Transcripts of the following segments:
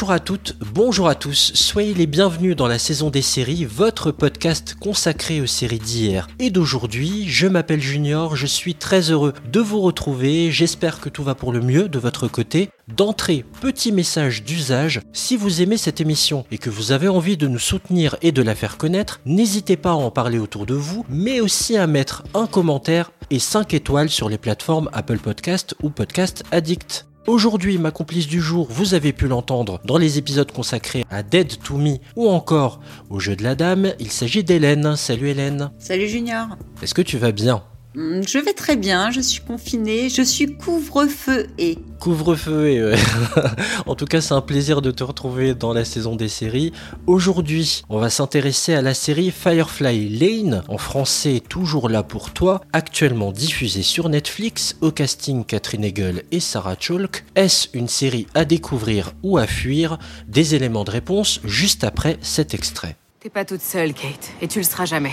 Bonjour à toutes, bonjour à tous, soyez les bienvenus dans la saison des séries, votre podcast consacré aux séries d'hier et d'aujourd'hui. Je m'appelle Junior, je suis très heureux de vous retrouver, j'espère que tout va pour le mieux de votre côté. D'entrée, petit message d'usage, si vous aimez cette émission et que vous avez envie de nous soutenir et de la faire connaître, n'hésitez pas à en parler autour de vous, mais aussi à mettre un commentaire et 5 étoiles sur les plateformes Apple Podcast ou Podcast Addict. Aujourd'hui, ma complice du jour, vous avez pu l'entendre dans les épisodes consacrés à Dead to Me ou encore au jeu de la dame, il s'agit d'Hélène. Salut Hélène. Salut Junior. Est-ce que tu vas bien? Je vais très bien, je suis confinée, je suis couvre-feu et... Couvre-feu et ouais. en tout cas c'est un plaisir de te retrouver dans la saison des séries. Aujourd'hui on va s'intéresser à la série Firefly Lane, en français toujours là pour toi, actuellement diffusée sur Netflix, au casting Catherine Hegel et Sarah Chalk. Est-ce une série à découvrir ou à fuir? Des éléments de réponse juste après cet extrait. T'es pas toute seule, Kate, et tu le seras jamais.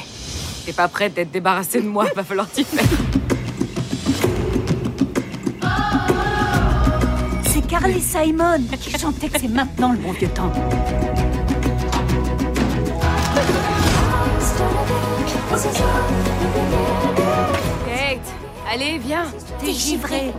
T'es pas prête d'être débarrassée de moi, va falloir t'y faire. C'est Carly Simon qui chantait que c'est maintenant le bon vieux temps. Kate, allez, viens. T'es givré.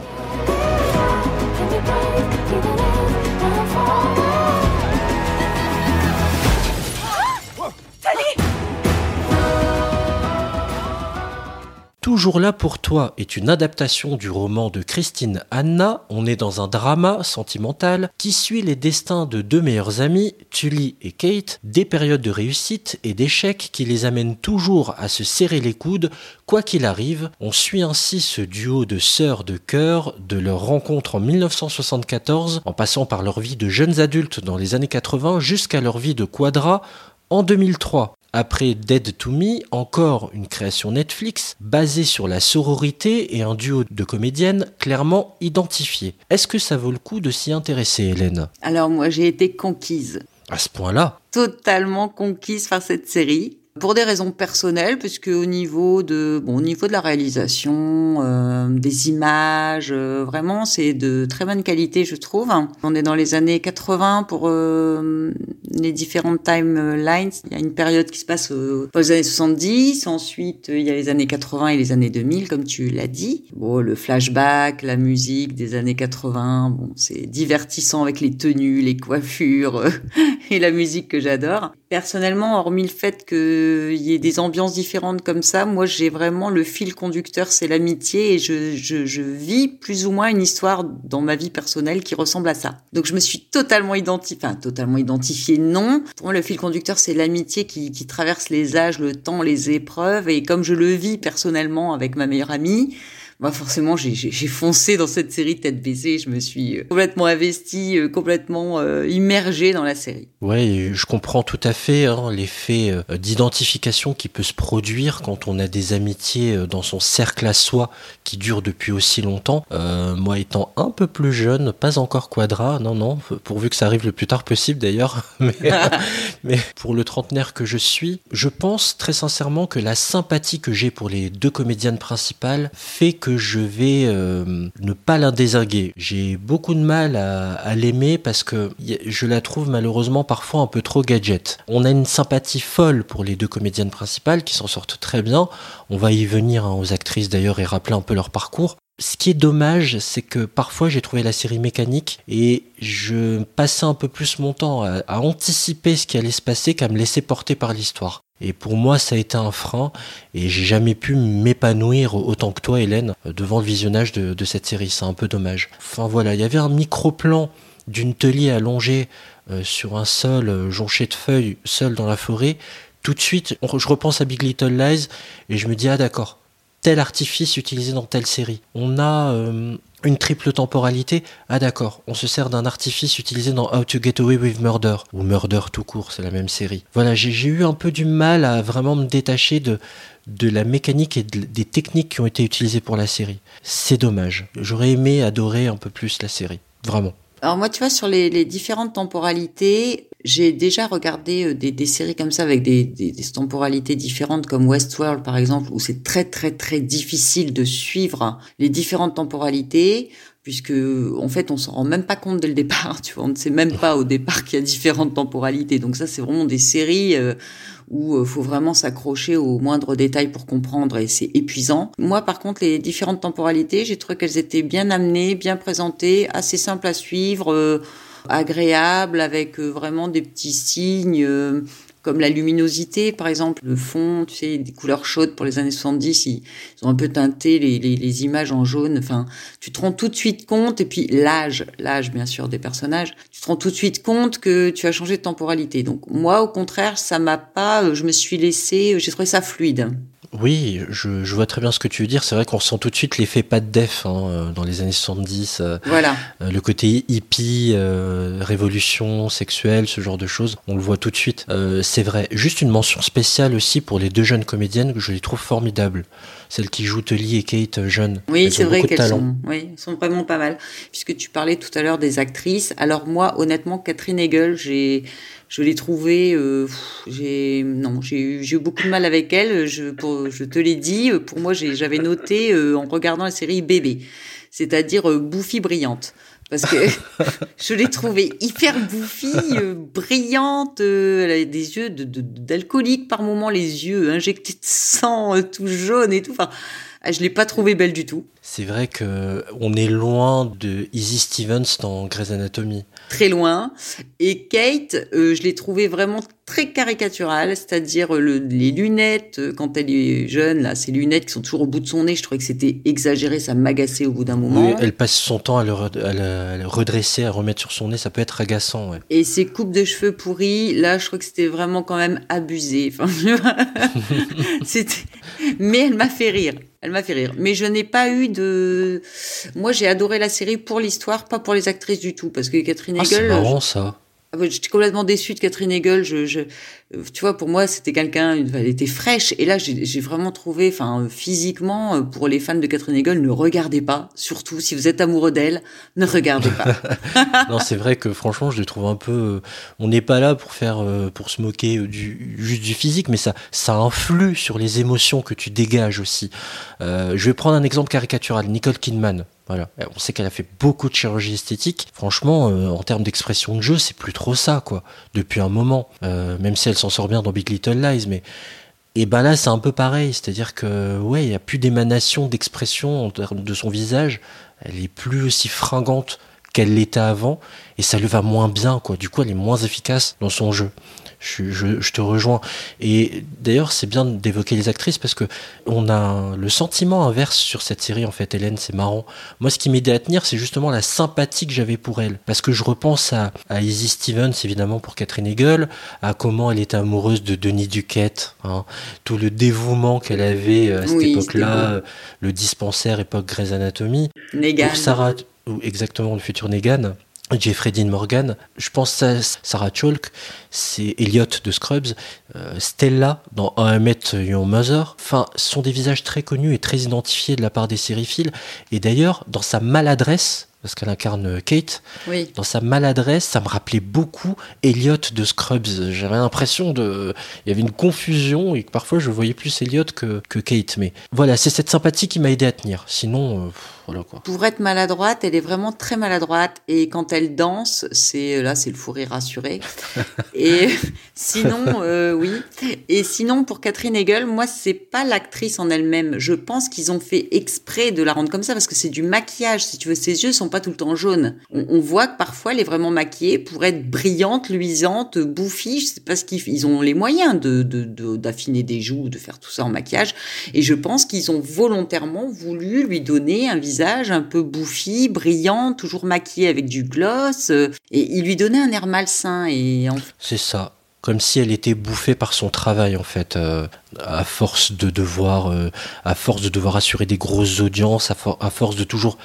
Toujours là pour toi est une adaptation du roman de Christine Anna. On est dans un drama sentimental qui suit les destins de deux meilleures amies, Tully et Kate, des périodes de réussite et d'échecs qui les amènent toujours à se serrer les coudes, quoi qu'il arrive. On suit ainsi ce duo de sœurs de cœur de leur rencontre en 1974, en passant par leur vie de jeunes adultes dans les années 80 jusqu'à leur vie de quadra en 2003. Après Dead to Me, encore une création Netflix basée sur la sororité et un duo de comédiennes clairement identifiés. Est-ce que ça vaut le coup de s'y intéresser, Hélène? Alors moi j'ai été conquise, À ce point-là? Totalement conquise par cette série. Pour des raisons personnelles, puisque au niveau de, bon, au niveau de la réalisation, euh, des images, euh, vraiment, c'est de très bonne qualité, je trouve. On est dans les années 80 pour euh, les différentes timelines. Il y a une période qui se passe aux années 70. Ensuite, il y a les années 80 et les années 2000, comme tu l'as dit. Bon, le flashback, la musique des années 80, bon, c'est divertissant avec les tenues, les coiffures et la musique que j'adore. Personnellement, hormis le fait qu'il y ait des ambiances différentes comme ça, moi j'ai vraiment le fil conducteur, c'est l'amitié et je, je, je vis plus ou moins une histoire dans ma vie personnelle qui ressemble à ça. Donc je me suis totalement identifiée, enfin totalement identifiée, non. Pour moi le fil conducteur c'est l'amitié qui, qui traverse les âges, le temps, les épreuves et comme je le vis personnellement avec ma meilleure amie, bah forcément j'ai foncé dans cette série tête baissée, je me suis euh, complètement investie, euh, complètement euh, immergée dans la série. Ouais, je comprends tout à fait hein, l'effet d'identification qui peut se produire quand on a des amitiés dans son cercle à soi qui durent depuis aussi longtemps. Euh, moi étant un peu plus jeune, pas encore quadra, non, non, pourvu que ça arrive le plus tard possible d'ailleurs, mais, mais pour le trentenaire que je suis, je pense très sincèrement que la sympathie que j'ai pour les deux comédiennes principales fait que je vais euh, ne pas la. J'ai beaucoup de mal à, l'aimer parce que je la trouve malheureusement parfois un peu trop gadget. On a une sympathie folle pour les deux comédiennes principales qui s'en sortent très bien. On va y venir hein, aux actrices d'ailleurs et rappeler un peu leur parcours. Ce qui est dommage, c'est que parfois j'ai trouvé la série mécanique et je passais un peu plus mon temps à anticiper ce qui allait se passer qu'à me laisser porter par l'histoire. Et pour moi, ça a été un frein et j'ai jamais pu m'épanouir autant que toi, Hélène, devant le visionnage de, cette série. C'est un peu dommage. Enfin voilà, il y avait un micro-plan d'une tellier allongée euh, sur un sol euh, jonché de feuilles, seul dans la forêt. Tout de suite, on- je repense à Big Little Lies et je me dis, ah d'accord, tel artifice utilisé dans telle série. On a euh, une triple temporalité. Ah d'accord, on se sert d'un artifice utilisé dans How to Get Away with Murder, ou Murder tout court, c'est la même série. Voilà, j'ai eu un peu du mal à vraiment me détacher de, la mécanique et de- des techniques qui ont été utilisées pour la série. C'est dommage. J'aurais aimé adorer un peu plus la série. Vraiment. Alors moi, tu vois, sur les, les différentes temporalités, j'ai déjà regardé euh, des, des, séries comme ça avec des, des, des, temporalités différentes, comme Westworld par exemple, où c'est très très très difficile de suivre les différentes temporalités puisque en fait on s'en rend même pas compte dès le départ, tu vois, on ne sait même pas au départ qu'il y a différentes temporalités. Donc ça c'est vraiment des séries euh, où il euh, faut vraiment s'accrocher aux moindres détails pour comprendre et c'est épuisant. Moi par contre les différentes temporalités, j'ai trouvé qu'elles étaient bien amenées, bien présentées, assez simples à suivre, euh, agréables avec vraiment des petits signes comme la luminosité, par exemple, le fond, tu sais, des couleurs chaudes pour les années 70, ils, ont un peu teinté les, les, les, images en jaune. Enfin, tu te rends tout de suite compte, et puis l'âge, l'âge bien sûr des personnages, tu te rends tout de suite compte que tu as changé de temporalité. Donc moi, au contraire, ça m'a pas, je me suis laissé, j'ai trouvé ça fluide. Oui, je, je, vois très bien ce que tu veux dire. C'est vrai qu'on ressent tout de suite l'effet pas de def hein, euh, dans les années 70. Euh, voilà. Euh, le côté hippie, euh, révolution sexuelle, ce genre de choses, on le voit tout de suite. Euh, c'est vrai. Juste une mention spéciale aussi pour les deux jeunes comédiennes que je les trouve formidables. Celles qui jouent Tully et Kate jeunes. Oui, c'est vrai qu'elles sont, oui, sont vraiment pas mal. Puisque tu parlais tout à l'heure des actrices. Alors moi, honnêtement, Catherine Hegel, j'ai je l'ai trouvée, euh, j'ai non, j'ai eu, beaucoup de mal avec elle. Je, te l'ai dit, pour moi, j'avais noté euh, en regardant la série Bébé, c'est-à-dire euh, bouffie brillante. Parce que je l'ai trouvée hyper bouffie, euh, brillante. Elle avait des yeux d'alcoolique par moments, les yeux injectés de sang, tout jaune et tout. Enfin, ah, je l'ai pas trouvée belle du tout. C'est vrai que on est loin de Izzy Stevens dans Grey's Anatomy très loin. Et Kate, euh, je l'ai trouvée vraiment très caricaturale, c'est-à-dire le, les lunettes, euh, quand elle est jeune, là, ces lunettes qui sont toujours au bout de son nez, je trouvais que c'était exagéré, ça m'agaçait au bout d'un moment. Oui, elle passe son temps à le, à, le, à le, redresser, à remettre sur son nez, ça peut être agaçant. Ouais. Et ses coupes de cheveux pourries, là, je crois que c'était vraiment quand même abusé. Enfin. Mais elle m'a fait rire. Elle m'a fait rire. Mais je n'ai pas eu de. Moi, j'ai adoré la série pour l'histoire, pas pour les actrices du tout. Parce que Catherine ah, Hegel. C'est marrant ça. Ah j'étais complètement déçue de Catherine Hegel. Je, je, tu vois, pour moi, c'était quelqu'un, elle était fraîche. Et là, j'ai vraiment trouvé, enfin, physiquement, pour les fans de Catherine Hegel, ne regardez pas. Surtout, si vous êtes amoureux d'elle, ne regardez pas. non, c'est vrai que franchement, je les trouve un peu. On n'est pas là pour faire, pour se moquer du juste du physique, mais ça, ça influe sur les émotions que tu dégages aussi. Euh, je vais prendre un exemple caricatural. Nicole Kidman. Voilà. On sait qu'elle a fait beaucoup de chirurgie esthétique. Franchement, euh, en termes d'expression de jeu, c'est plus trop ça, quoi. Depuis un moment. Euh, même si s'en sort bien dans Big Little Lies, mais. Et ben là, c'est un peu pareil. C'est-à-dire que, ouais, il n'y a plus d'émanation d'expression de son visage. Elle est plus aussi fringante qu'elle l'était avant. Et ça lui va moins bien, quoi. Du coup, elle est moins efficace dans son jeu. Je, je, je, te rejoins. Et d'ailleurs, c'est bien d'évoquer les actrices parce que on a le sentiment inverse sur cette série. En fait, Hélène, c'est marrant. Moi, ce qui m'aidait à tenir, c'est justement la sympathie que j'avais pour elle. Parce que je repense à, à Izzy Stevens, évidemment, pour Catherine Hegel, à comment elle était amoureuse de Denis Duquette, hein, tout le dévouement qu'elle avait à cette oui, époque-là, le dispensaire, époque Grey's Anatomy. Pour Sarah, exactement, le futur Negan. Jeffrey Dean Morgan, je pense à Sarah Chalk, c'est Elliot de Scrubs, euh, Stella dans I Met Your Mother. Enfin, ce sont des visages très connus et très identifiés de la part des sériphiles. Et d'ailleurs, dans sa maladresse, parce qu'elle incarne Kate, oui. dans sa maladresse, ça me rappelait beaucoup Elliot de Scrubs. J'avais l'impression de, il y avait une confusion et que parfois je voyais plus Elliot que, que Kate. Mais voilà, c'est cette sympathie qui m'a aidé à tenir. Sinon, euh, voilà quoi. Pour être maladroite, elle est vraiment très maladroite et quand elle danse, c'est là, c'est le fou rire rassuré. et sinon, euh, oui. Et sinon, pour Catherine Hegel, moi, c'est pas l'actrice en elle-même. Je pense qu'ils ont fait exprès de la rendre comme ça parce que c'est du maquillage. Si tu veux, ses yeux sont pas tout le temps jaunes. On, on, voit que parfois elle est vraiment maquillée pour être brillante, luisante, bouffie. Je sais pas ce qu'ils ont les moyens de d'affiner de, de, des joues, de faire tout ça en maquillage. Et je pense qu'ils ont volontairement voulu lui donner un visage un peu bouffi, brillant, toujours maquillé avec du gloss. Et il lui donnait un air malsain. Et c'est ça comme si elle était bouffée par son travail en fait euh, à force de devoir euh, à force de devoir assurer des grosses audiences à force de toujours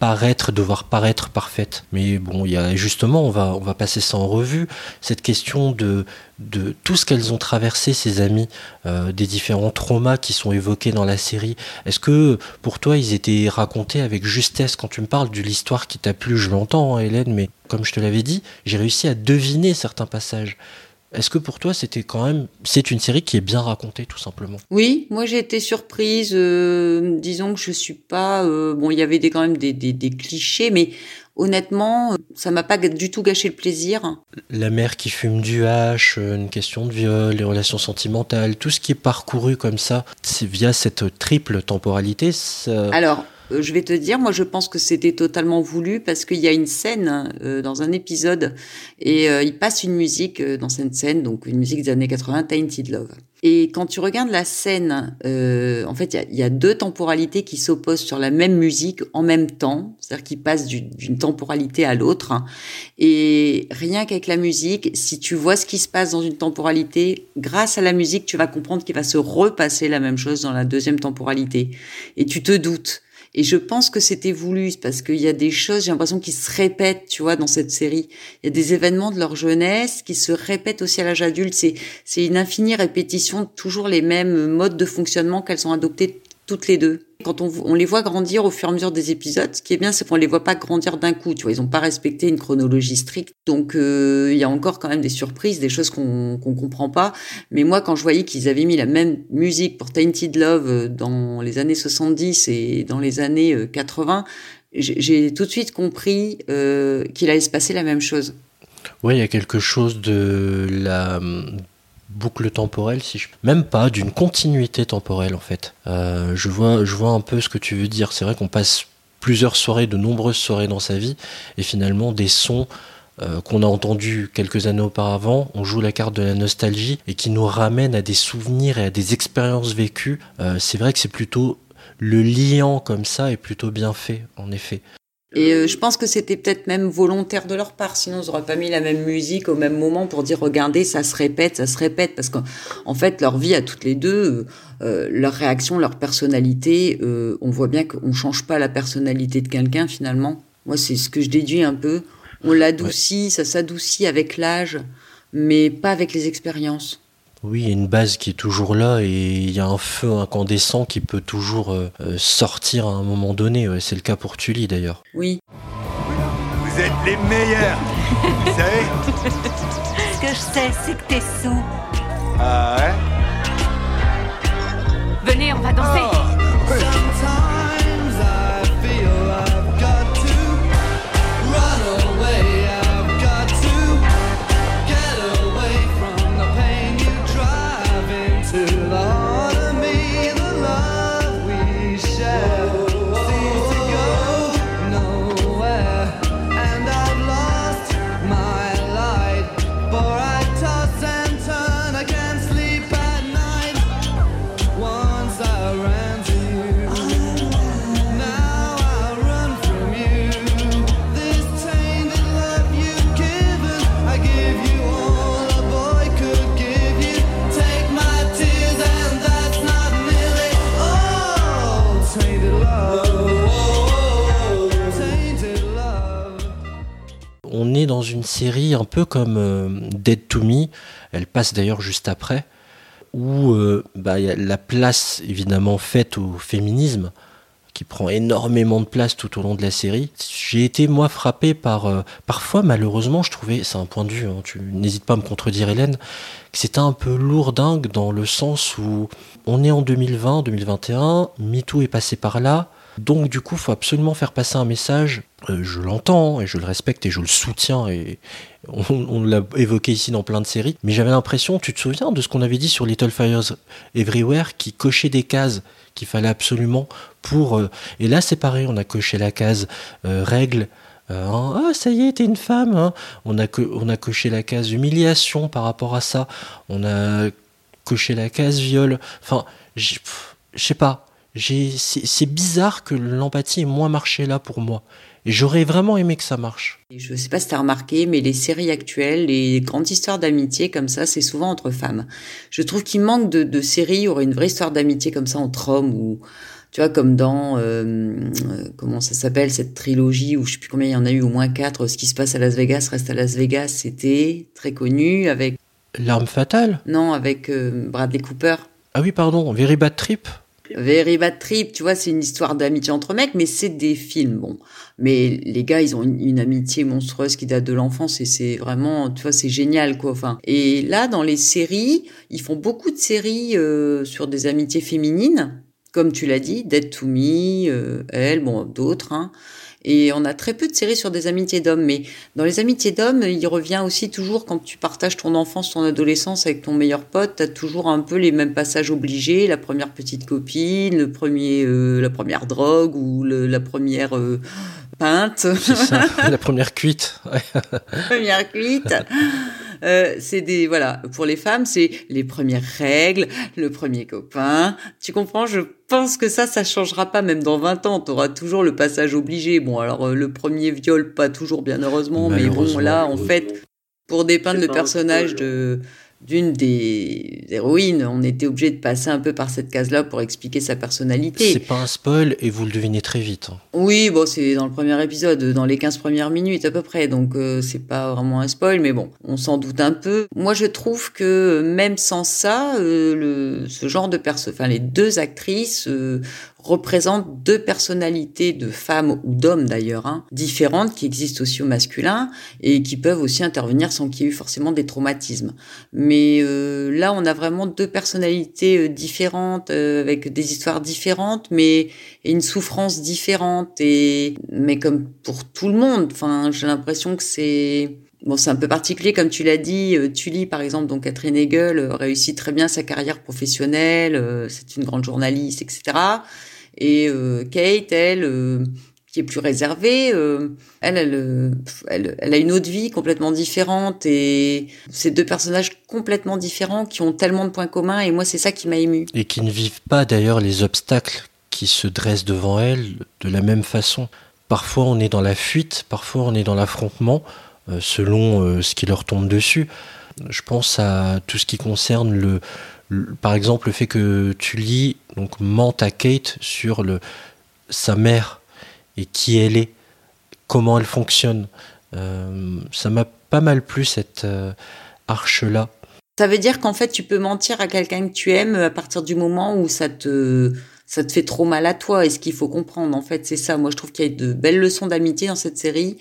paraître, devoir paraître parfaite. Mais bon, il y a justement, on va, on va passer ça en revue, cette question de, de tout ce qu'elles ont traversé, ces amis, euh, des différents traumas qui sont évoqués dans la série. Est-ce que pour toi, ils étaient racontés avec justesse? Quand tu me parles de l'histoire qui t'a plu Je l'entends, hein, Hélène, mais comme je te l'avais dit, j'ai réussi à deviner certains passages. Est-ce que pour toi, c'était quand même, c'est une série qui est bien racontée, tout simplement? Oui, moi j'ai été surprise. Euh, disons que je suis pas, euh, bon, il y avait des, quand même des, des, des clichés, mais honnêtement, ça m'a pas du tout gâché le plaisir. La mère qui fume du hache, euh, une question de viol, les relations sentimentales, tout ce qui est parcouru comme ça, via cette triple temporalité. Ça... Alors, euh, je vais te dire, moi je pense que c'était totalement voulu parce qu'il y a une scène euh, dans un épisode et euh, il passe une musique euh, dans cette scène, donc une musique des années 80, Tainted Love. Et quand tu regardes la scène, euh, en fait, il y, y, a deux temporalités qui s'opposent sur la même musique en même temps, c'est-à-dire qu'ils passent d'une temporalité à l'autre. Hein. Et rien qu'avec la musique, si tu vois ce qui se passe dans une temporalité, grâce à la musique, tu vas comprendre qu'il va se repasser la même chose dans la deuxième temporalité. Et tu te doutes. Et je pense que c'était voulu parce qu'il y a des choses, j'ai l'impression qui se répètent, tu vois, dans cette série. Il y a des événements de leur jeunesse qui se répètent aussi à l'âge adulte. C'est, c'est une infinie répétition, toujours les mêmes modes de fonctionnement qu'elles ont adoptés toutes les deux. Quand on, les voit grandir au fur et à mesure des épisodes, ce qui est bien, c'est qu'on les voit pas grandir d'un coup. Tu vois, ils ont pas respecté une chronologie stricte, donc euh, il y a encore quand même des surprises, des choses qu'on qu'on comprend pas. Mais moi, quand je voyais qu'ils avaient mis la même musique pour Tainted Love euh, dans les années 70 et dans les années euh, 80, j'ai tout de suite compris qu'il allait se passer la même chose. Oui, il y a quelque chose de la boucle temporelle, si je... même pas d'une continuité temporelle en fait. Euh, je vois, je vois un peu ce que tu veux dire. C'est vrai qu'on passe plusieurs soirées, de nombreuses soirées dans sa vie, et finalement des sons euh, qu'on a entendus quelques années auparavant, on joue la carte de la nostalgie et qui nous ramène à des souvenirs et à des expériences vécues. Euh, c'est vrai que c'est plutôt le liant comme ça est plutôt bien fait, en effet. Et euh, euh, je pense que c'était peut-être même volontaire de leur part, sinon ils n'auraient pas mis la même musique au même moment pour dire regardez, ça se répète, ça se répète, parce qu'en en fait leur vie à toutes les deux, euh, euh leur réaction, leur personnalité, euh, on voit bien qu'on change pas la personnalité de quelqu'un finalement. Moi c'est ce que je déduis un peu. On l'adoucit, ça s'adoucit avec l'âge, mais pas avec les expériences. Oui, il y a une base qui est toujours là et il y a un feu incandescent qui peut toujours euh, euh, sortir à un moment donné. C'est le cas pour Tully d'ailleurs. Oui. Vous êtes les meilleurs Vous savez Ce que je sais, c'est que t'es sous. Ah ouais? peu comme euh, Dead to Me, elle passe d'ailleurs juste après, où euh, bah, y a la place évidemment faite au féminisme, qui prend énormément de place tout au long de la série. J'ai été moi frappé par euh, parfois malheureusement je trouvais c'est un point de vue hein, tu n'hésites pas à me contredire Hélène que c'était un peu lourdingue dans le sens où on est en 2020 2021 MeToo est passé par là donc du coup, faut absolument faire passer un message. Euh, je l'entends et je le respecte et je le soutiens et on, l'a évoqué ici dans plein de séries. Mais j'avais l'impression, tu te souviens de ce qu'on avait dit sur Little Fires Everywhere qui cochait des cases qu'il fallait absolument pour. Euh, et là, c'est pareil, on a coché la case euh, règle. Hein, ah, ça y est, t'es une femme. Hein. On, a on a coché la case humiliation par rapport à ça. On a coché la case viol. Enfin, je sais pas c'est bizarre que l'empathie ait moins marché là pour moi. Et j'aurais vraiment aimé que ça marche. Je ne sais pas si tu as remarqué, mais les séries actuelles, les grandes histoires d'amitié comme ça, c'est souvent entre femmes. Je trouve qu'il manque de, séries où il y aurait une vraie histoire d'amitié comme ça entre hommes ou tu vois, comme dans, euh, euh, comment ça s'appelle, cette trilogie, où je sais plus combien il y en a eu, au moins quatre, ce qui se passe à Las Vegas reste à Las Vegas, c'était très connu avec... L'arme fatale? Non, avec euh, Bradley Cooper. Ah oui, pardon, Very Bad Trip Very Bad Trip, tu vois, c'est une histoire d'amitié entre mecs, mais c'est des films, bon. Mais les gars, ils ont une, amitié monstrueuse qui date de l'enfance et c'est vraiment, tu vois, c'est génial, quoi. Enfin, et là, dans les séries, ils font beaucoup de séries euh, sur des amitiés féminines, comme tu l'as dit, Dead to Me, euh, elle, bon, d'autres, hein. Et on a très peu de séries sur des amitiés d'hommes. Mais dans les amitiés d'hommes, il revient aussi toujours quand tu partages ton enfance, ton adolescence avec ton meilleur pote, t'as toujours un peu les mêmes passages obligés. La première petite copine, le premier, euh, la première drogue ou le, la première euh, peinte. Ça, la première cuite. Première cuite. Euh, c'est des voilà pour les femmes c'est les premières règles le premier copain. Tu comprends? Je pense que ça ça changera pas. Même dans 20 ans tu auras toujours le passage obligé. Bon alors euh, le premier viol pas toujours bien heureusement mais bon là en fait pour dépeindre le personnage de d'une des héroïnes, on était obligé de passer un peu par cette case-là pour expliquer sa personnalité. C'est pas un spoil et vous le devinez très vite. hein. Oui, bon, c'est dans le premier épisode, dans les 15 premières minutes à peu près, donc euh, c'est pas vraiment un spoil, mais bon, on s'en doute un peu. Moi, je trouve que même sans ça, euh, le, ce genre de perso, enfin les deux actrices euh, représentent deux personnalités de femmes ou d'hommes d'ailleurs, hein, différentes, qui existent aussi au masculin et qui peuvent aussi intervenir sans qu'il y ait eu forcément des traumatismes. Mais euh, là, on a vraiment deux personnalités euh, différentes, euh, avec des histoires différentes, mais une souffrance différente. Et mais comme pour tout le monde, enfin, j'ai l'impression que c'est Bon, c'est un peu particulier, comme tu l'as dit. Euh, Tully, par exemple, donc Catherine Hegel, euh, réussit très bien sa carrière professionnelle. c'est une grande journaliste, etc. Et euh, Kate, elle, euh, qui est plus réservée, euh, elle, elle, elle, elle a une autre vie complètement différente. Et c'est deux personnages complètement différents qui ont tellement de points communs. Et moi, c'est ça qui m'a ému. Et qui ne vivent pas d'ailleurs les obstacles qui se dressent devant elles de la même façon. Parfois on est dans la fuite, parfois on est dans l'affrontement, selon ce qui leur tombe dessus. Je pense à tout ce qui concerne le- par exemple le fait que Tully donc mente à Kate sur le sa mère et qui elle est, comment elle fonctionne. Euh, ça m'a pas mal plu cette euh, arche là. Ça veut dire qu'en fait, tu peux mentir à quelqu'un que tu aimes à partir du moment où ça te, ça te fait trop mal à toi. Et ce qu'il faut comprendre, en fait, c'est ça. Moi, je trouve qu'il y a de belles leçons d'amitié dans cette série.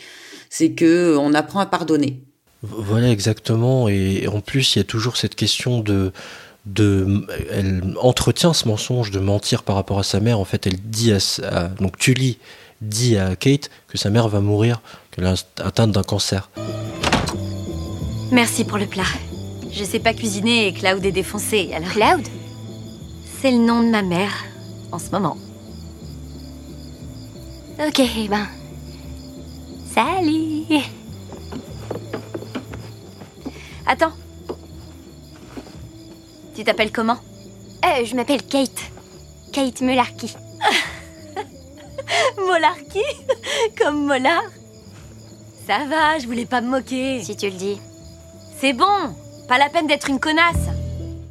C'est que on apprend à pardonner. Voilà exactement. Et en plus, il y a toujours cette question de de elle entretient ce mensonge de mentir par rapport à sa mère. En fait, elle dit à, donc Tully dit à Kate que sa mère va mourir, qu'elle est atteinte d'un cancer. Merci pour le plat. Je sais pas cuisiner et Cloud est défoncé, alors... Cloud C'est le nom de ma mère, en ce moment. Ok, ben... Salut Attends. Tu t'appelles comment Euh, je m'appelle Kate. Kate Mularky. Molarky Comme Mollard Ça va, je voulais pas me moquer. Si tu le dis. C'est bon Pas la peine d'être une connasse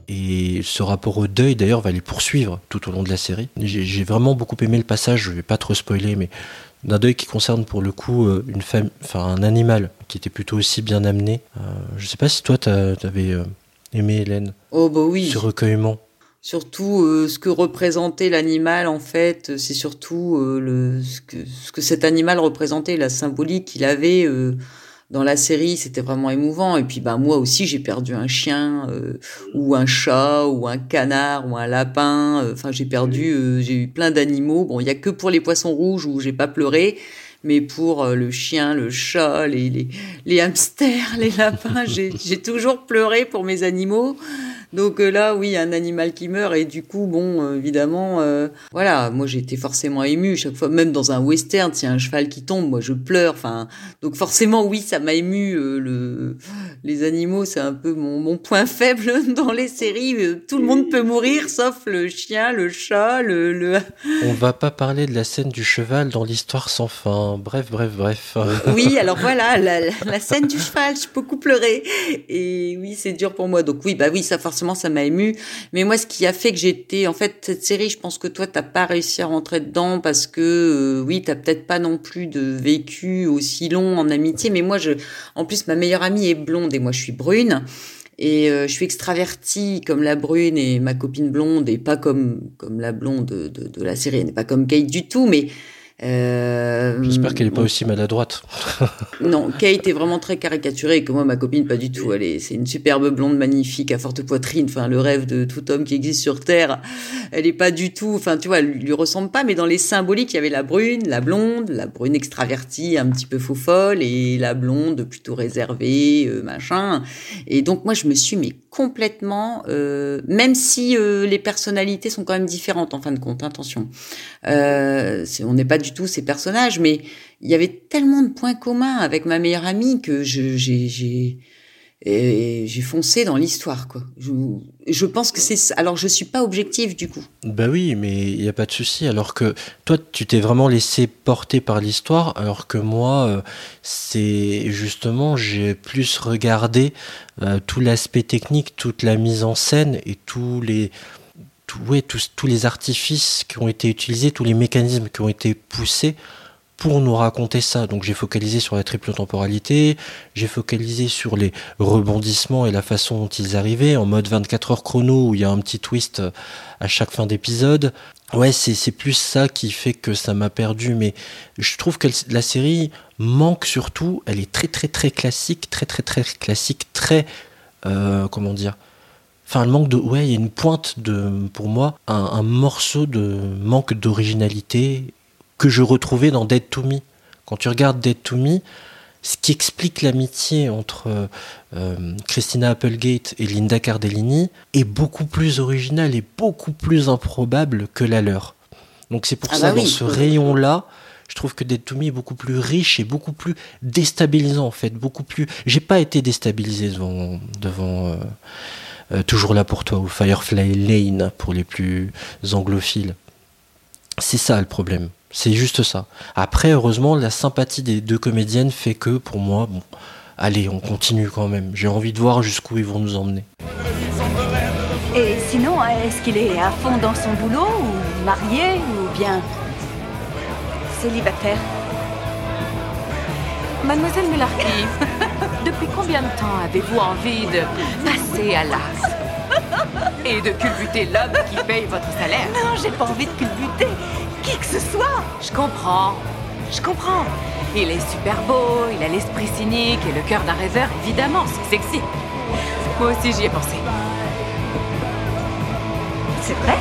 Et ce rapport au deuil, d'ailleurs, va les poursuivre tout au long de la série. J'ai j'ai vraiment beaucoup aimé le passage, je vais pas trop spoiler, mais d'un deuil qui concerne pour le coup euh, une femme, enfin un animal qui était plutôt aussi bien amené. Euh, je sais pas si toi t'as- t'avais euh, aimé Hélène Oh, bah oui. ce recueillement. Surtout, euh, ce que représentait l'animal, en fait, c'est surtout euh, le, ce, que, ce que cet animal représentait, la symbolique qu'il avait euh, dans la série, c'était vraiment émouvant. Et puis, bah, moi aussi, j'ai perdu un chien, euh, ou un chat, ou un canard, ou un lapin. Enfin, j'ai perdu, euh, j'ai eu plein d'animaux. Bon, il y a que pour les poissons rouges où j'ai pas pleuré. Mais pour euh, le chien, le chat, les, hamsters, les lapins, j'ai toujours pleuré pour mes animaux. Donc euh, là, oui, un animal qui meurt et du coup, bon, euh, évidemment, euh, voilà, moi j'étais forcément émue chaque fois, même dans un western, s'il y a un cheval qui tombe, moi je pleure. Enfin, donc forcément, oui, ça m'a ému. euh, le, les animaux, c'est un peu mon, mon point faible dans les séries. Tout le monde peut mourir, sauf le chien, le chat, le. le... On va pas parler de la scène du cheval dans l'histoire sans fin. Bref, bref, bref. Oui, alors voilà, la, la- la scène du cheval, j'ai beaucoup pleuré. Et oui, c'est dur pour moi. Donc oui, bah oui, ça forcément ça m'a ému. Mais moi, ce qui a fait que j'étais, en fait, cette série, je pense que toi, t'as pas réussi à rentrer dedans parce que, euh, oui, t'as peut-être pas non plus de vécu aussi long en amitié. Mais moi, je, en plus, ma meilleure amie est blonde et moi, je suis brune. Et euh, je suis extravertie comme la brune et ma copine blonde et pas comme comme la blonde de, de, de la série. Elle n'est pas comme Kate du tout, mais euh, J'espère qu'elle n'est pas aussi maladroite. non, Kate est vraiment très caricaturée, que moi, ma copine, pas du tout. Elle est, c'est une superbe blonde magnifique, à forte poitrine, enfin, le rêve de tout homme qui existe sur Terre. Elle est pas du tout, enfin, tu vois, elle lui ressemble pas, mais dans les symboliques, il y avait la brune, la blonde, la brune extravertie, un petit peu faux folle, et la blonde plutôt réservée, euh, machin. Et donc, moi, je me suis, mais complètement, euh, même si les personnalités sont quand même différentes, en fin de compte, attention. Euh, on n'est pas du tout ces personnages, mais il y avait tellement de points communs avec ma meilleure amie que j'ai foncé dans l'histoire. Je, pense que c'est alors je suis pas objective du coup. Bah oui, mais il y a pas de souci alors que toi tu t'es vraiment laissé porter par l'histoire alors que moi euh, c'est justement j'ai plus regardé euh, tout l'aspect technique, toute la mise en scène et tous les ouais, tous, les artifices qui ont été utilisés, tous les mécanismes qui ont été poussés pour nous raconter ça. Donc j'ai focalisé sur la triple temporalité, j'ai focalisé sur les rebondissements et la façon dont ils arrivaient, en mode 24 heures chrono où il y a un petit twist à chaque fin d'épisode. Ouais, c'est plus ça qui fait que ça m'a perdu, mais je trouve que la série manque surtout, elle est très très très classique, très très très classique, très... Euh, comment dire Enfin, le manque de. Ouais, il y a une pointe de. Pour moi, un, morceau de manque d'originalité que je retrouvais dans Dead to Me. Quand tu regardes Dead to Me, ce qui explique l'amitié entre euh, Christina Applegate et Linda Cardellini est beaucoup plus original et beaucoup plus improbable que la leur. Donc c'est pour ah ça, bah dans ce rayon-là, je trouve que Dead to Me est beaucoup plus riche et beaucoup plus déstabilisant en fait, beaucoup plus. J'ai pas été déstabilisé devant devant. Euh, euh, toujours là pour toi, ou Firefly Lane pour les plus anglophiles. C'est ça le problème. C'est juste ça. Après, heureusement, la sympathie des deux comédiennes fait que, pour moi, bon, allez, on continue quand même. J'ai envie de voir jusqu'où ils vont nous emmener. Et sinon, est-ce qu'il est à fond dans son boulot, ou marié, ou bien célibataire? Mademoiselle Mullarky, depuis combien de temps avez-vous envie de passer à l'as Et de culbuter l'homme qui paye votre salaire? Non, j'ai pas envie de culbuter qui que ce soit Je comprends, je comprends. Il est super beau, il a l'esprit cynique et le cœur d'un rêveur, évidemment, c'est sexy. Moi aussi j'y ai pensé. C'est vrai?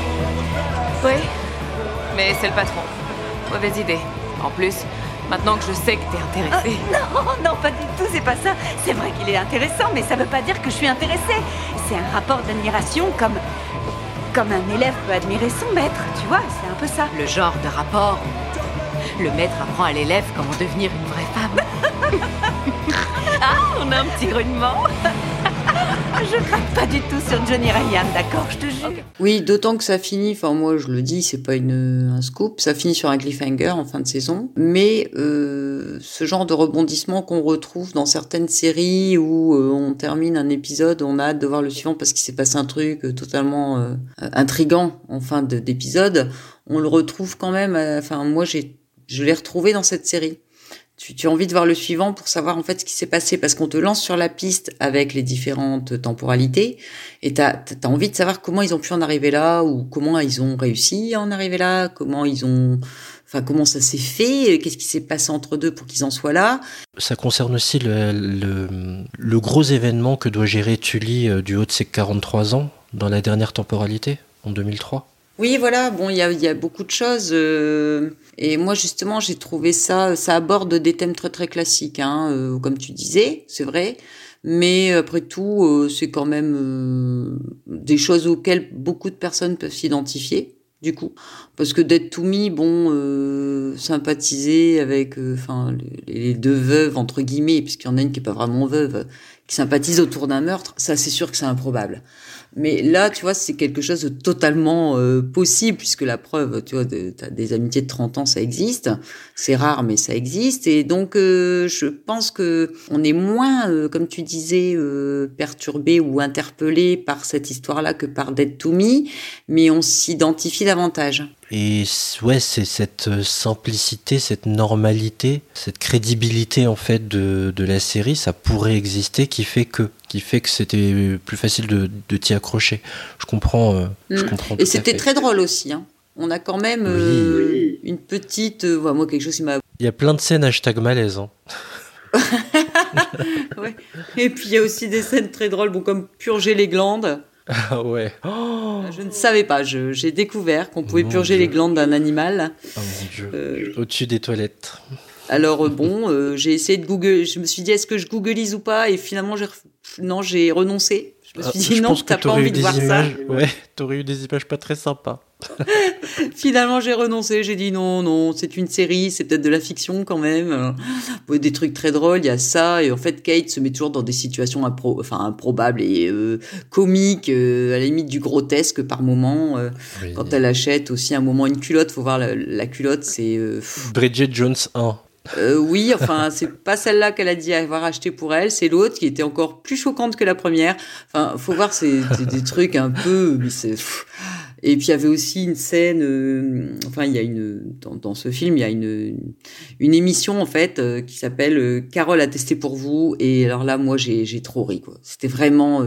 Oui, mais c'est le patron. Mauvaise idée. En plus, Maintenant que je sais que t'es intéressée. Euh, non, non, pas du tout, c'est pas ça. C'est vrai qu'il est intéressant, mais ça veut pas dire que je suis intéressée. C'est un rapport d'admiration comme. comme un élève peut admirer son maître, tu vois, c'est un peu ça. Le genre de rapport le maître apprend à l'élève comment devenir une vraie femme. ah, on a un petit grunnement. Je craque pas du tout sur Johnny Ryan, d'accord, je te jure. Oui, d'autant que ça finit, enfin moi je le dis, c'est pas une, un scoop, ça finit sur un cliffhanger en fin de saison, mais euh, ce genre de rebondissement qu'on retrouve dans certaines séries où euh, on termine un épisode, on a hâte de voir le suivant parce qu'il s'est passé un truc euh, totalement euh, intrigant en fin d'épisode, on le retrouve quand même, enfin moi j'ai je l'ai retrouvé dans cette série tu, tu, as envie de voir le suivant pour savoir en fait ce qui s'est passé parce qu'on te lance sur la piste avec les différentes temporalités et tu as, envie de savoir comment ils ont pu en arriver là ou comment ils ont réussi à en arriver là, comment ils ont enfin comment ça s'est fait, qu'est-ce qui s'est passé entre deux pour qu'ils en soient là. Ça concerne aussi le, le, le gros événement que doit gérer Tully euh, du haut de ses 43 ans dans la dernière temporalité en 2003. Oui, voilà. Bon, il y a, beaucoup de choses. Euh, et moi, justement, j'ai trouvé ça. Ça aborde des thèmes très très classiques, hein, euh, comme tu disais, c'est vrai. Mais après tout, euh, c'est quand même des choses auxquelles beaucoup de personnes peuvent s'identifier. Du coup, parce que d'être to me, bon, sympathiser avec, enfin, les, deux veuves entre guillemets, puisqu'il y en a une qui est pas vraiment veuve, qui sympathise autour d'un meurtre, ça, c'est sûr que c'est improbable. Mais là, tu vois, c'est quelque chose de totalement euh, possible, puisque la preuve, tu vois, des amitiés de 30 ans, ça existe. C'est rare, mais ça existe. Et donc, euh, je pense que on est moins, euh, comme tu disais, perturbé ou interpellé par cette histoire-là que par Dead to Me, mais on s'identifie davantage. Et ouais, c'est cette simplicité, cette normalité, cette crédibilité en fait de, de la série, ça pourrait exister, qui fait que qui fait que c'était plus facile de, de t'y accrocher. Je comprends. Euh, je mm. comprends Et c'était très drôle aussi. Hein. On a quand même euh, une petite. Euh, moi, quelque chose qui m'a. Il y a plein de scènes hashtag malaise. Hein. ouais. Et puis il y a aussi des scènes très drôles, bon, comme purger les glandes. Ah ouais. Oh je ne savais pas. J'ai découvert qu'on pouvait purger les glandes d'un animal. Oh mon Dieu. Au-dessus des toilettes. Alors bon, euh, j'ai essayé de Google. Je me suis dit est-ce que je Googleise ou pas? Et finalement j'ai non j'ai renoncé. Je me suis ah, dit non, t'as pas envie de voir images... ça. Ouais, t'aurais eu des images pas très sympas. finalement j'ai renoncé. J'ai dit non non, c'est une série, c'est peut-être de la fiction quand même. Euh, des trucs très drôles, il y a ça et en fait Kate se met toujours dans des situations impro... enfin improbables et comiques, à la limite du grotesque par moment. Quand elle achète aussi un moment une culotte, faut voir la, la culotte, c'est. Bridget Jones 1. Euh, oui, enfin, c'est pas celle-là qu'elle a dit avoir acheté pour elle, c'est l'autre qui était encore plus choquante que la première. Enfin, faut voir, c'est des, trucs un peu. Et puis il y avait aussi une scène, euh, enfin il y a une dans, ce film il y a une une émission en fait euh, qui s'appelle Carole a testé pour vous et alors là moi j'ai j'ai trop ri quoi. C'était vraiment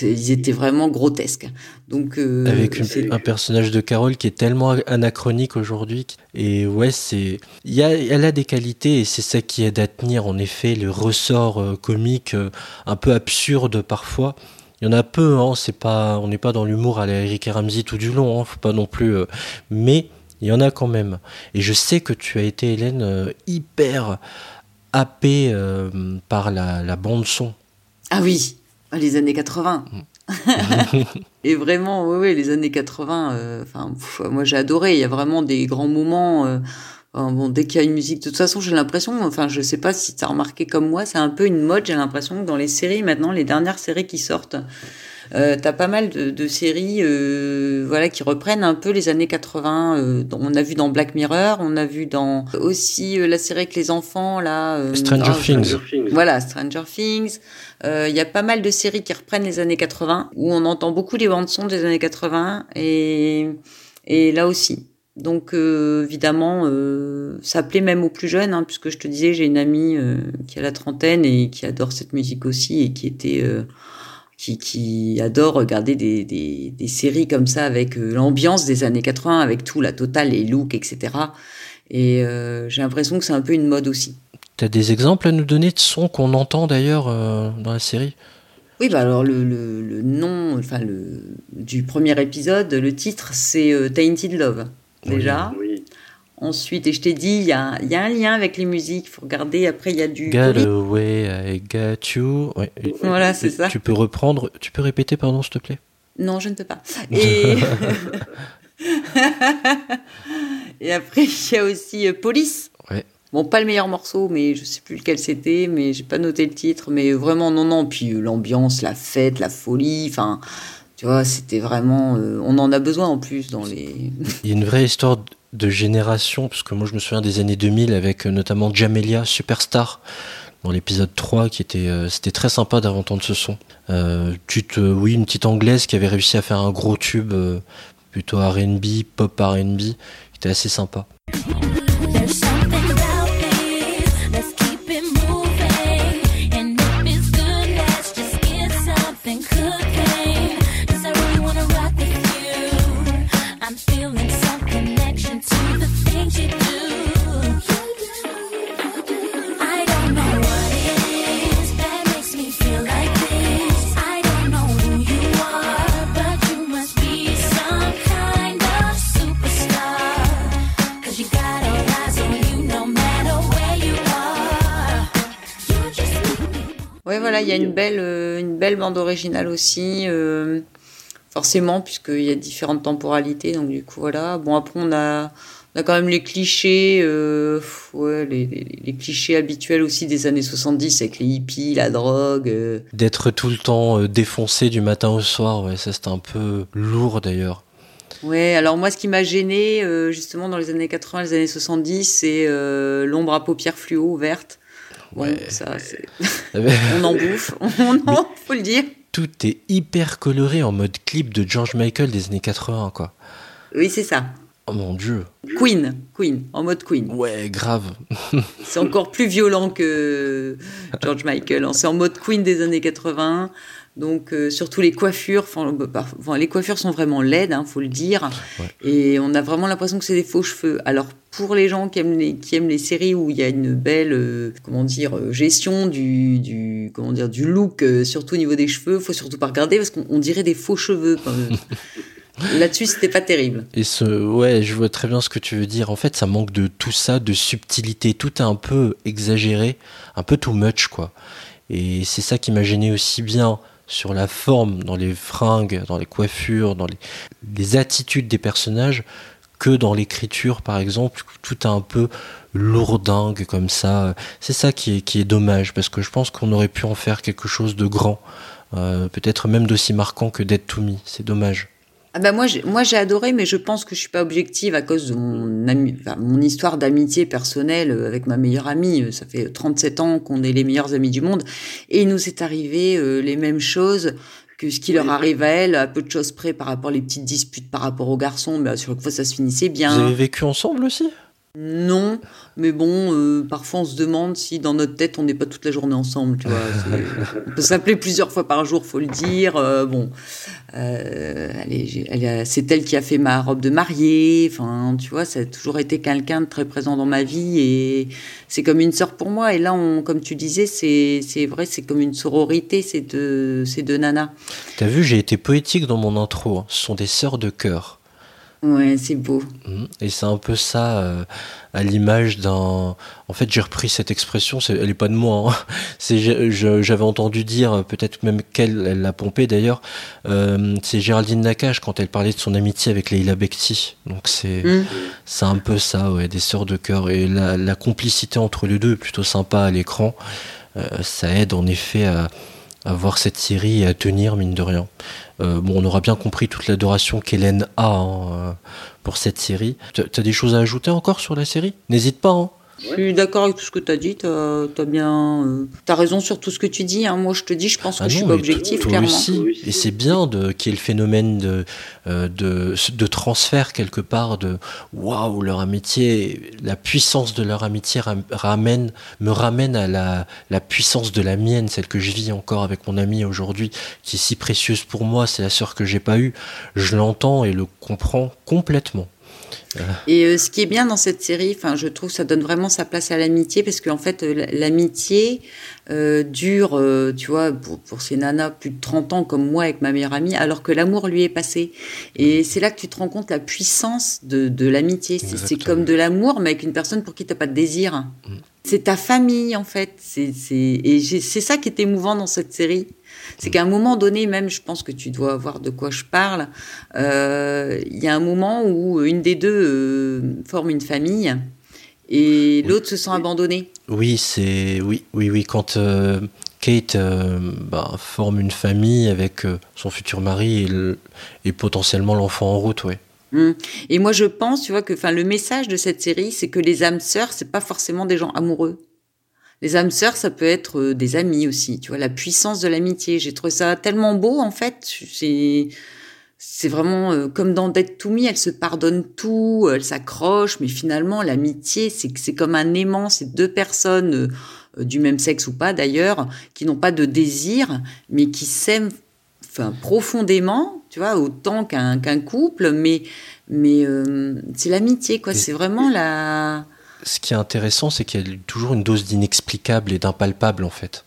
ils étaient vraiment grotesques. Donc euh, avec un personnage de Carole qui est tellement anachronique aujourd'hui et ouais c'est il y a elle a des qualités et c'est ça qui aide à tenir en effet le ressort euh, comique euh, un peu absurde parfois. Il y en a peu hein, c'est pas on n'est pas dans l'humour à la Eric et Ramsey tout du long hein, faut pas non plus mais il y en a quand même. Et je sais que tu as été Hélène hyper happée par la, la bande son. Ah oui, les années 80. et vraiment, oui, oui, les années 80, euh, moi j'ai adoré. Il y a vraiment des grands moments. Euh, bon, dès qu'il y a une musique, de toute façon, j'ai l'impression, enfin, je sais pas si tu as remarqué comme moi, c'est un peu une mode, j'ai l'impression que dans les séries, maintenant, les dernières séries qui sortent, euh, t'as pas mal de, de séries euh, voilà qui reprennent un peu les années 80 euh, on a vu dans Black Mirror on a vu dans aussi euh, la série avec les enfants là euh, Stranger, Things. voilà Stranger Things. Il y a pas mal de séries qui reprennent les années 80 où on entend beaucoup les bandes son des années 80 et et là aussi. Donc évidemment, ça plaît même aux plus jeunes, hein, puisque je te disais, j'ai une amie qui a la trentaine et qui adore cette musique aussi et qui était qui, qui adore regarder des, des, des, séries comme ça avec euh, l'ambiance des années 80, avec tout, la totale, les looks, etc. Et euh, j'ai l'impression que c'est un peu une mode aussi. Tu as des exemples à nous donner de sons qu'on entend d'ailleurs euh, dans la série? Oui, bah alors le, le, le, nom enfin le, du premier épisode, le titre, c'est Tainted Love, déjà. Ensuite, et je t'ai dit, il y a, y a, un lien avec les musiques. Il faut regarder. Après, il y a du. Got away, I got you. Ouais. Voilà, c'est ça. Tu peux reprendre. Tu peux répéter, pardon, s'il te plaît? Non, je ne peux pas. Et, et après, il y a aussi euh, Police. Ouais. Bon, pas le meilleur morceau, mais je sais plus lequel c'était, mais j'ai pas noté le titre. Mais vraiment, non, non. Puis euh, l'ambiance, la fête, la folie. Enfin, tu vois, c'était vraiment. Euh, on en a besoin en plus dans les. il y a une vraie histoire de génération, parce que moi je me souviens des années 2000 avec euh, notamment Jamelia, Superstar, dans l'épisode 3, qui était, euh, c'était très sympa d'entendre ce son. Euh, oui, une petite anglaise qui avait réussi à faire un gros tube, plutôt RB, pop RB, qui était assez sympa. Il y a une belle, euh, une belle bande originale aussi, euh, forcément, puisqu'il y a différentes temporalités, donc du coup, voilà. Bon, après, on a On a quand même les clichés, euh, ouais, les, les, les, clichés habituels aussi des années 70 avec les hippies, la drogue. Euh. D'être tout le temps euh, défoncé du matin au soir, ouais, ça c'est un peu lourd d'ailleurs. Ouais, alors moi ce qui m'a gêné justement dans les années 80, les années 70, c'est l'ombre à paupières fluo verte. Ouais. ça, on en bouffe, on en, faut le dire. Tout est hyper coloré en mode clip de George Michael des années 80, quoi. Oui, c'est ça. Oh mon dieu. Queen, Queen, en mode Queen. Ouais, grave. c'est encore plus violent que George Michael. C'est en mode Queen des années 80. Donc euh, surtout les coiffures, bah, enfin, les coiffures sont vraiment laides, hein, faut le dire, ouais. et on a vraiment l'impression que c'est des faux cheveux. Alors pour les gens qui aiment les, qui aiment les séries où il y a une belle, euh, comment dire, euh, gestion du, du, comment dire, du look, euh, surtout au niveau des cheveux, faut surtout pas regarder parce qu'on dirait des faux cheveux. Là-dessus, c'était pas terrible. Et ce, ouais, je vois très bien ce que tu veux dire. En fait, ça manque de tout ça, de subtilité. Tout est un peu exagéré, un peu too much, quoi. Et c'est ça qui m'a gêné aussi bien sur la forme, dans les fringues, dans les coiffures, dans les, attitudes des personnages, que dans l'écriture, par exemple. Tout est un peu lourdingue comme ça. C'est ça qui est, qui est dommage, parce que je pense qu'on aurait pu en faire quelque chose de grand. Euh, peut-être même d'aussi marquant que Dead to Me. C'est dommage. Ah bah moi, j'ai, moi j'ai adoré, mais je pense que je suis pas objective à cause de mon, ami, enfin, mon histoire d'amitié personnelle avec ma meilleure amie. Ça fait 37 ans qu'on est les meilleurs amis du monde. Et il nous est arrivé euh, les mêmes choses que ce qui leur arrive à elle, à peu de choses près par rapport aux petites disputes par rapport aux garçons. Mais sur chaque fois, ça se finissait bien. Vous avez vécu ensemble aussi? Non, mais bon, euh, parfois on se demande si dans notre tête on n'est pas toute la journée ensemble, tu vois. on peut s'appeler plusieurs fois par jour, faut le dire. Euh, bon, euh, c'est elle qui a fait ma robe de mariée. Enfin, tu vois, ça a toujours été quelqu'un de très présent dans ma vie et c'est comme une sœur pour moi. Et là, on, comme tu disais, c'est, c'est vrai, c'est comme une sororité, ces deux, ces deux nanas. T'as vu, j'ai été poétique dans mon intro. Hein. Ce sont des sœurs de cœur. Ouais, c'est beau. Et c'est un peu ça, euh, à l'image d'un. En fait, j'ai repris cette expression. Elle est pas de moi. Hein. C'est j'avais entendu dire, peut-être même qu'elle elle l'a pompé d'ailleurs. Euh, c'est Géraldine Nakache quand elle parlait de son amitié avec Leila Bekti. Donc c'est mm. c'est un peu ça, ouais, des sœurs de cœur. Et la, la, complicité entre les deux est plutôt sympa à l'écran. Euh, ça aide en effet à, à voir cette série et à tenir mine de rien. Euh, bon, on aura bien compris toute l'adoration qu'Hélène a hein, pour cette série. T'as des choses à ajouter encore sur la série? N'hésite pas. Hein. Je suis d'accord avec tout ce que tu as dit. Tu as, bien. Euh, tu as raison sur tout ce que tu dis. Hein. Moi, je te dis, je pense que ah je suis pas objectif, clairement. Aussi. Et c'est bien qu'il y ait le phénomène de, euh, de, de, transfert quelque part de waouh, leur amitié, la puissance de leur amitié ramène, me ramène à la, la puissance de la mienne, celle que je vis encore avec mon ami aujourd'hui, qui est si précieuse pour moi. C'est la sœur que j'ai pas eue. Je l'entends et le comprends complètement. Et euh, ce qui est bien dans cette série, enfin, je trouve que ça donne vraiment sa place à l'amitié parce qu'en fait, euh, l'amitié euh, dure, euh, tu vois, pour, pour, ces nanas, plus de 30 ans comme moi avec ma meilleure amie, alors que l'amour lui est passé. Et c'est là que tu te rends compte la puissance de, de l'amitié. C'est comme de l'amour, mais avec une personne pour qui tu n'as pas de désir. C'est ta famille, en fait. C'est et c'est ça qui est émouvant dans cette série. C'est qu'à un moment donné, même, je pense que tu dois voir de quoi je parle, euh, il y a un moment où une des deux euh, forme une famille et l'autre se sent abandonné. Oui, c'est oui, oui, oui. Quand euh, Kate bah, forme une famille avec son futur mari et, et potentiellement l'enfant en route, oui. Hum. Et moi, je pense, tu vois, que, enfin, le message de cette série, c'est que les âmes sœurs, c'est pas forcément des gens amoureux. Les âmes sœurs, ça peut être euh, des amis aussi. Tu vois, la puissance de l'amitié. J'ai trouvé ça tellement beau, en fait. C'est, c'est vraiment euh, comme dans Dead to Me, elle se pardonne tout, elle s'accroche, mais finalement, l'amitié, c'est c'est comme un aimant. C'est deux personnes euh, du même sexe ou pas d'ailleurs, qui n'ont pas de désir, mais qui s'aiment, enfin, profondément. Tu vois, autant qu'un qu'un couple, mais mais c'est l'amitié, quoi. C'est vraiment la ce qui est intéressant, c'est qu'il y a toujours une dose d'inexplicable et d'impalpable, en fait.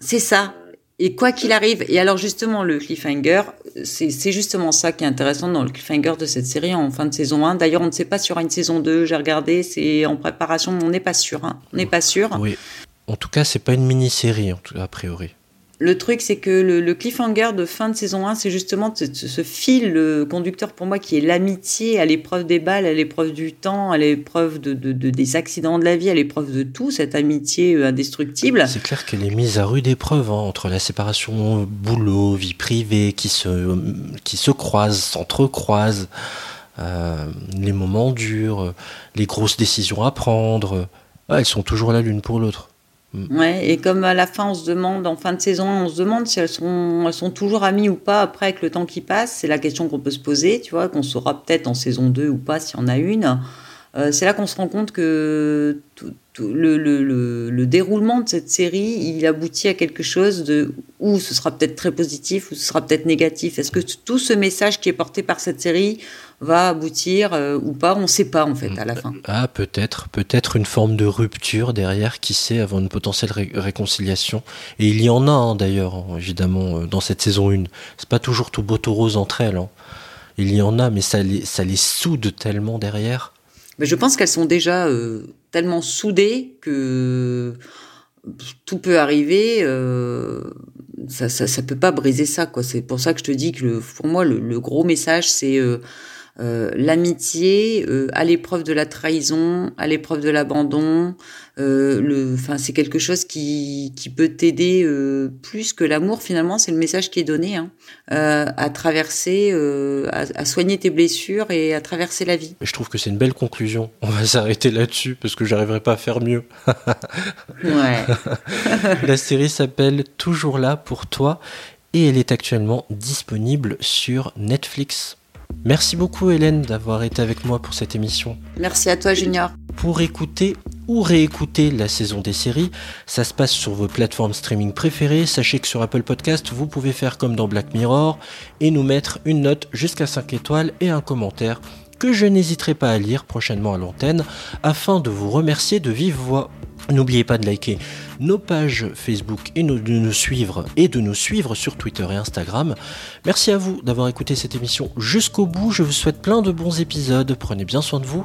C'est ça. Et quoi qu'il arrive, et alors justement, le cliffhanger, c'est justement ça qui est intéressant dans le cliffhanger de cette série en fin de saison 1. D'ailleurs, on ne sait pas sur une saison 2, j'ai regardé, c'est en préparation, on n'est pas sûr. Hein. On n'est pas sûr. Oui. En tout cas, c'est pas une mini-série, a priori. Le truc, c'est que le, cliffhanger de fin de saison 1, c'est justement ce, fil conducteur pour moi qui est l'amitié à l'épreuve des balles, à l'épreuve du temps, à l'épreuve de, des accidents de la vie, à l'épreuve de tout, cette amitié euh, indestructible. C'est clair qu'elle est mise à rude épreuve hein, entre la séparation boulot, vie privée, qui se, qui se croisent, s'entrecroisent, euh, les moments durs, les grosses décisions à prendre. elles sont toujours là l'une pour l'autre. Mm. Ouais, et comme à la fin, on se demande, en fin de saison, on se demande si elles sont, elles sont toujours amies ou pas après avec le temps qui passe. C'est la question qu'on peut se poser, tu vois, qu'on saura peut-être en saison 2 ou pas s'il y en a une. Euh, c'est là qu'on se rend compte que tout, le, le, le, déroulement de cette série, il aboutit à quelque chose de où ce sera peut-être très positif ou ce sera peut-être négatif. Est-ce que tout ce message qui est porté par cette série va aboutir euh, ou pas? On ne sait pas en fait à la fin. Ah peut-être, peut-être une forme de rupture derrière, qui sait, avant une potentielle réconciliation. Et il y en a hein, d'ailleurs, évidemment, euh, dans cette saison 1. C'est pas toujours tout beau tout rose entre elles. Hein. Il y en a, mais ça les, ça les soude tellement derrière. Mais je pense qu'elles sont déjà euh, tellement soudées que tout peut arriver. Euh, ça, ça, peut pas briser ça, quoi. C'est pour ça que je te dis que pour moi, le, le gros message, c'est euh, euh, l'amitié euh, à l'épreuve de la trahison, à l'épreuve de l'abandon. Euh, le, enfin, c'est quelque chose qui, qui peut t'aider euh, plus que l'amour. Finalement, c'est le message qui est donné hein, à traverser, à, à, soigner tes blessures et à traverser la vie. Je trouve que c'est une belle conclusion. On va s'arrêter là-dessus parce que j'arriverai pas à faire mieux. ouais. la série s'appelle Toujours là pour toi et elle est actuellement disponible sur Netflix. Merci beaucoup Hélène d'avoir été avec moi pour cette émission. Merci à toi Junior. Pour écouter ou réécouter la saison des séries, ça se passe sur vos plateformes streaming préférées. Sachez que sur Apple Podcast, vous pouvez faire comme dans Black Mirror et nous mettre une note jusqu'à 5 étoiles et un commentaire que je n'hésiterai pas à lire prochainement à l'antenne afin de vous remercier de vive voix. N'oubliez pas de liker nos pages Facebook et de nous suivre et de nous suivre sur Twitter et Instagram. Merci à vous d'avoir écouté cette émission jusqu'au bout. Je vous souhaite plein de bons épisodes. Prenez bien soin de vous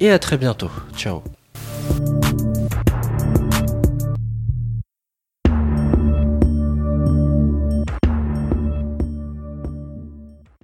et à très bientôt. Ciao.